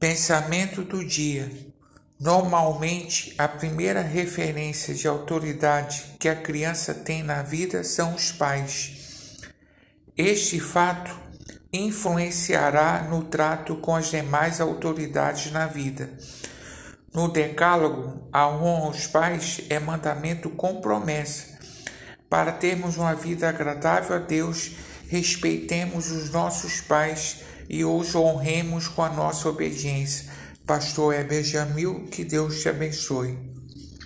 Pensamento do dia. Normalmente, a primeira referência de autoridade que a criança tem na vida são os pais. Este fato influenciará no trato com as demais autoridades na vida. No Decálogo, a honra aos pais é mandamento com promessa. Para termos uma vida agradável a Deus, respeitemos os nossos pais e os honremos com a nossa obediência. Pastor Heber Jamil, que Deus te abençoe.